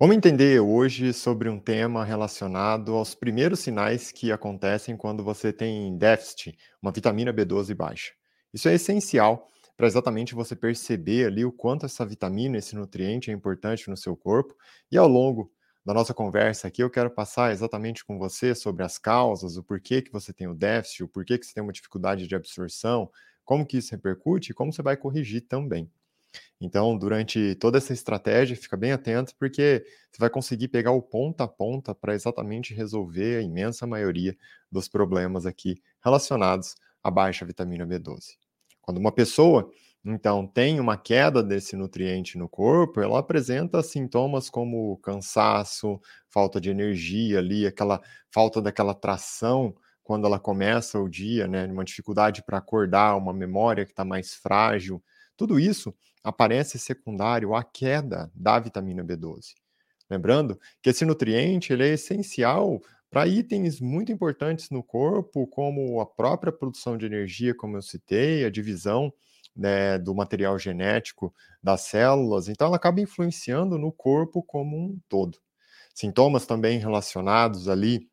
Vamos entender hoje sobre um tema relacionado aos primeiros sinais que acontecem quando você tem déficit, uma vitamina B12 baixa. Isso é essencial para exatamente você perceber ali o quanto essa vitamina, esse nutriente é importante no seu corpo. E ao longo da nossa conversa aqui, eu quero passar exatamente com você sobre as causas, o porquê que você tem o déficit, o porquê que você tem uma dificuldade de absorção, como que isso repercute e como você vai corrigir também. Então, durante toda essa estratégia, fica bem atento, porque você vai conseguir pegar o ponta a ponta para exatamente resolver a imensa maioria dos problemas aqui relacionados à baixa vitamina B12. Quando uma pessoa, então, tem uma queda desse nutriente no corpo, ela apresenta sintomas como cansaço, falta de energia ali, aquela falta daquela tração quando ela começa o dia, né? Uma dificuldade para acordar, uma memória que está mais frágil. Tudo isso aparece secundário à queda da vitamina B12. Lembrando que esse nutriente ele é essencial para itens muito importantes no corpo, como a própria produção de energia, como eu citei, a divisão né, do material genético das células, então ela acaba influenciando no corpo como um todo. Sintomas também relacionados ali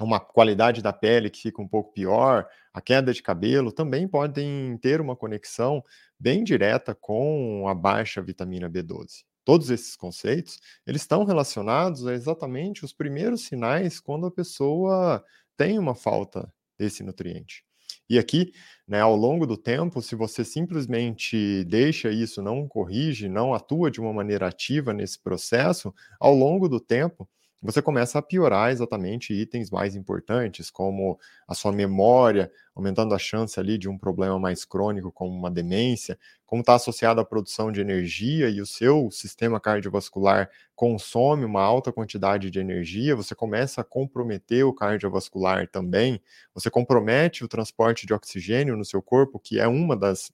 uma qualidade da pele que fica um pouco pior, a queda de cabelo, também podem ter uma conexão bem direta com a baixa vitamina B12. Todos esses conceitos, eles estão relacionados a exatamente os primeiros sinais quando a pessoa tem uma falta desse nutriente. E aqui, né, ao longo do tempo, se você simplesmente deixa isso, não corrige, não atua de uma maneira ativa nesse processo, ao longo do tempo, você começa a piorar exatamente itens mais importantes, como a sua memória, aumentando a chance ali de um problema mais crônico, como uma demência, como está associado à produção de energia e o seu sistema cardiovascular consome uma alta quantidade de energia, você começa a comprometer o cardiovascular também, você compromete o transporte de oxigênio no seu corpo, que é uma das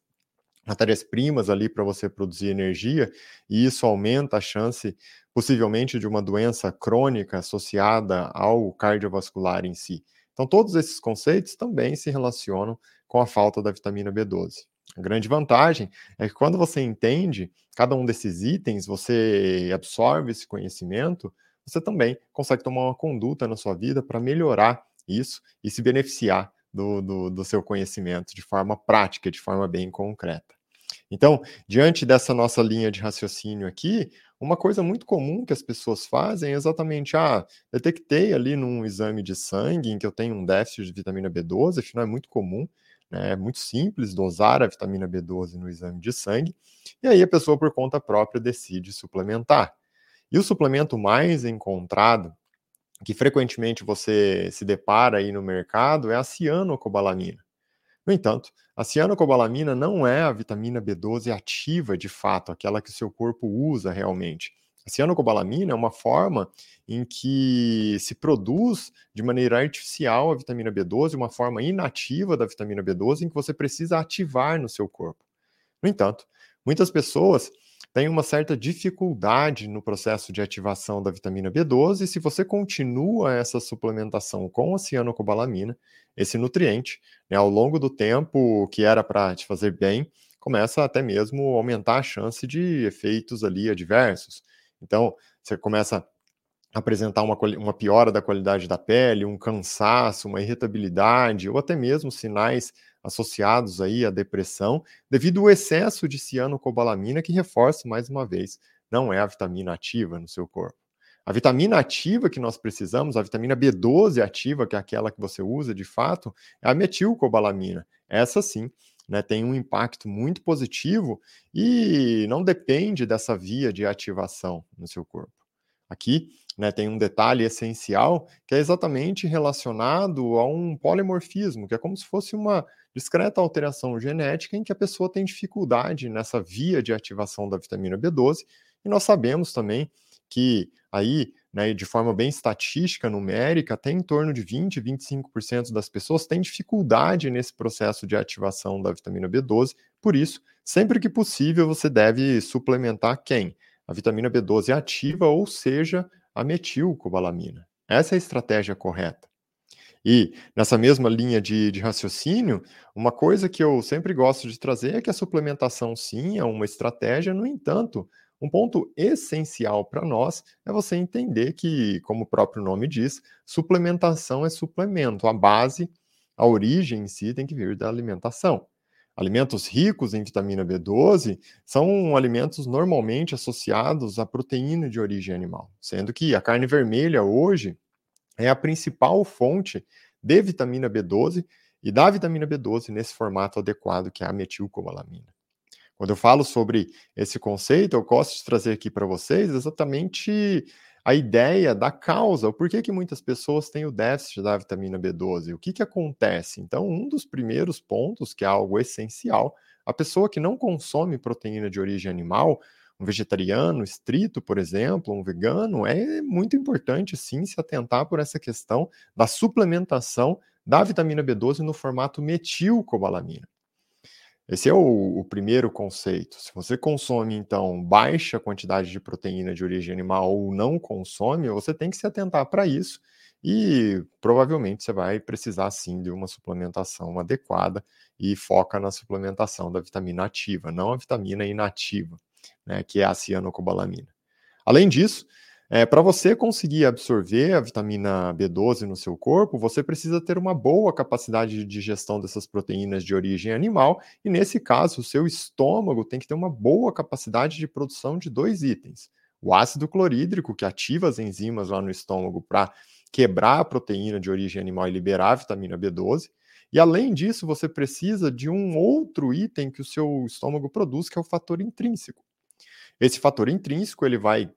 matérias-primas ali para você produzir energia, e isso aumenta a chance, possivelmente, de uma doença crônica associada ao cardiovascular em si. Então, todos esses conceitos também se relacionam com a falta da vitamina B12. A grande vantagem é que quando você entende cada um desses itens, você absorve esse conhecimento, você também consegue tomar uma conduta na sua vida para melhorar isso e se beneficiar do, do, do seu conhecimento de forma prática, de forma bem concreta. Então, diante dessa nossa linha de raciocínio aqui, uma coisa muito comum que as pessoas fazem é exatamente, ah, detectei ali num exame de sangue em que eu tenho um déficit de vitamina B12, afinal é muito comum, né, é muito simples dosar a vitamina B12 no exame de sangue, e aí a pessoa por conta própria decide suplementar. E o suplemento mais encontrado que frequentemente você se depara aí no mercado é a cianocobalamina. No entanto, a cianocobalamina não é a vitamina B12 ativa de fato, aquela que o seu corpo usa realmente. A cianocobalamina é uma forma em que se produz de maneira artificial a vitamina B12, uma forma inativa da vitamina B12 em que você precisa ativar no seu corpo. No entanto, muitas pessoas tem uma certa dificuldade no processo de ativação da vitamina B12, e se você continua essa suplementação com a cianocobalamina, esse nutriente, né, ao longo do tempo que era para te fazer bem, começa até mesmo a aumentar a chance de efeitos ali adversos. Então, você começa apresentar uma, uma piora da qualidade da pele, um cansaço, uma irritabilidade, ou até mesmo sinais associados aí à depressão, devido ao excesso de cianocobalamina, que reforça mais uma vez, não é a vitamina ativa no seu corpo. A vitamina ativa que nós precisamos, a vitamina B12 ativa, que é aquela que você usa de fato, é a metilcobalamina. Essa sim, né, tem um impacto muito positivo e não depende dessa via de ativação no seu corpo. Aqui né, tem um detalhe essencial que é exatamente relacionado a um polimorfismo, que é como se fosse uma discreta alteração genética em que a pessoa tem dificuldade nessa via de ativação da vitamina B12, e nós sabemos também que aí, né, de forma bem estatística, numérica, até em torno de 20, 25% das pessoas têm dificuldade nesse processo de ativação da vitamina B12, por isso, sempre que possível, você deve suplementar quem? A vitamina B12 ativa, ou seja, a metilcobalamina. Essa é a estratégia correta. E nessa mesma linha de, de, raciocínio, uma coisa que eu sempre gosto de trazer é que a suplementação, sim, é uma estratégia, no entanto, Um ponto essencial para nós é você entender que, como o próprio nome diz, suplementação é suplemento. A base, a origem em si tem que vir da alimentação. Alimentos ricos em vitamina B12 são alimentos normalmente associados à proteína de origem animal, sendo que a carne vermelha hoje é a principal fonte de vitamina B12 e da vitamina B12 nesse formato adequado que é a metilcobalamina. Quando eu falo sobre esse conceito, eu gosto de trazer aqui para vocês exatamente a ideia da causa, o porquê que muitas pessoas têm o déficit da vitamina B12, o que, que acontece. Então, um dos primeiros pontos, que é algo essencial, a pessoa que não consome proteína de origem animal, um vegetariano estrito, por exemplo, um vegano, é muito importante sim se atentar por essa questão da suplementação da vitamina B12 no formato metilcobalamina. Esse é o, o, primeiro conceito. Se você consome, então, baixa quantidade de proteína de origem animal ou não consome, você tem que se atentar para isso e provavelmente você vai precisar sim de uma suplementação adequada e foca na suplementação da vitamina ativa, não a vitamina inativa, né, que é a cianocobalamina. Além disso, é, Para você conseguir absorver a vitamina B12 no seu corpo, você precisa ter uma boa capacidade de digestão dessas proteínas de origem animal, e nesse caso, o seu estômago tem que ter uma boa capacidade de produção de dois itens: o ácido clorídrico, que ativa as enzimas lá no estômago para quebrar a proteína de origem animal e liberar a vitamina B12. E além disso, você precisa de um outro item que o seu estômago produz, que é o fator intrínseco. Esse fator intrínseco ele vai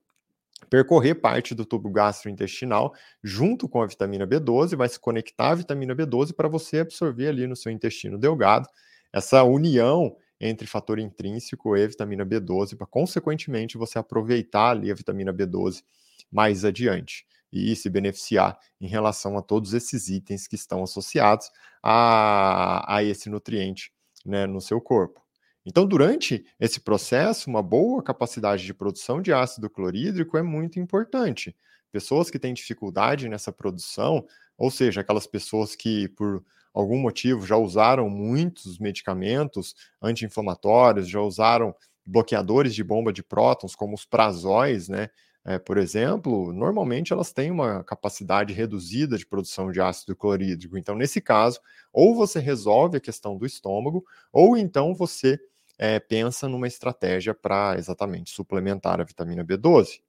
percorrer parte do tubo gastrointestinal junto com a vitamina B12, vai se conectar à vitamina B12 para você absorver ali no seu intestino delgado essa união entre fator intrínseco e vitamina B12 para consequentemente você aproveitar ali a vitamina B12 mais adiante e se beneficiar em relação a todos esses itens que estão associados a, a esse nutriente né, no seu corpo. Então, durante esse processo, uma boa capacidade de produção de ácido clorídrico é muito importante. Pessoas que têm dificuldade nessa produção, ou seja, aquelas pessoas que, por algum motivo, já usaram muitos medicamentos anti-inflamatórios, já usaram bloqueadores de bomba de prótons, como os prazóis, né? É, por exemplo, normalmente elas têm uma capacidade reduzida de produção de ácido clorídrico. Então, nesse caso, ou você resolve a questão do estômago, ou então você é, pensa numa estratégia para exatamente suplementar a vitamina B12.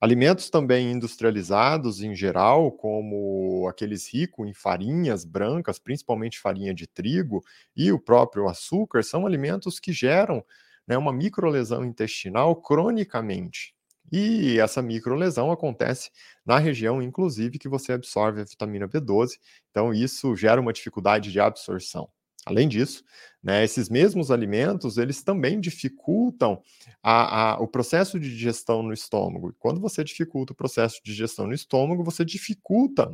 Alimentos também industrializados em geral, como aqueles ricos em farinhas brancas, principalmente farinha de trigo e o próprio açúcar, são alimentos que geram né, uma microlesão intestinal cronicamente. E essa microlesão acontece na região, inclusive, que você absorve a vitamina B12, então isso gera uma dificuldade de absorção. Além disso, né, esses mesmos alimentos eles também dificultam a, a, o processo de digestão no estômago. quando você dificulta o processo de digestão no estômago, você dificulta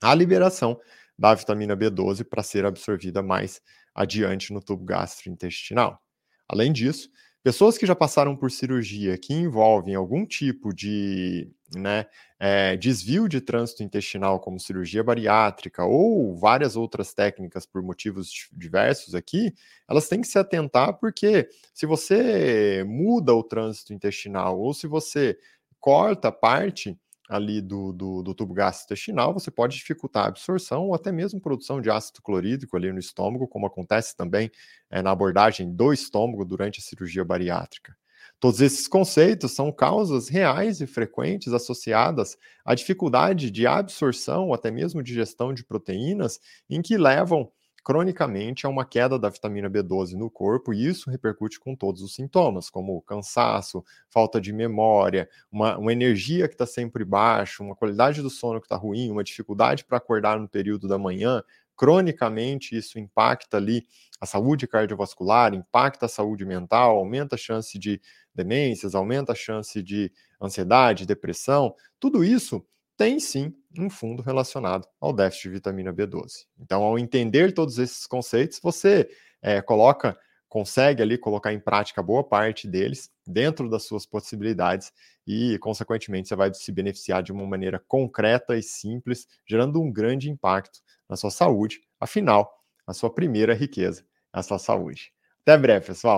a liberação da vitamina B12 para ser absorvida mais adiante no tubo gastrointestinal. Além disso, Pessoas que já passaram por cirurgia que envolvem algum tipo de né, é, desvio de trânsito intestinal, como cirurgia bariátrica ou várias outras técnicas por motivos diversos aqui, elas têm que se atentar porque se você muda o trânsito intestinal ou se você corta parte ali do, do, do tubo gastrointestinal, você pode dificultar a absorção ou até mesmo produção de ácido clorídrico ali no estômago, como acontece também é, na abordagem do estômago durante a cirurgia bariátrica. Todos esses conceitos são causas reais e frequentes associadas à dificuldade de absorção ou até mesmo de gestão de proteínas, em que levam cronicamente a uma queda da vitamina B12 no corpo, e isso repercute com todos os sintomas, como cansaço, falta de memória, uma, uma energia que está sempre baixa, uma qualidade do sono que está ruim, uma dificuldade para acordar no período da manhã. Cronicamente, isso impacta ali a saúde cardiovascular, impacta a saúde mental, aumenta a chance de demências, aumenta a chance de ansiedade, depressão. Tudo isso tem sim um fundo relacionado ao déficit de vitamina B12. Então, ao entender todos esses conceitos, você é, coloca, consegue ali colocar em prática boa parte deles dentro das suas possibilidades e, consequentemente, você vai se beneficiar de uma maneira concreta e simples, gerando um grande impacto na sua saúde. Afinal, a sua primeira riqueza é a sua saúde. Até breve, pessoal!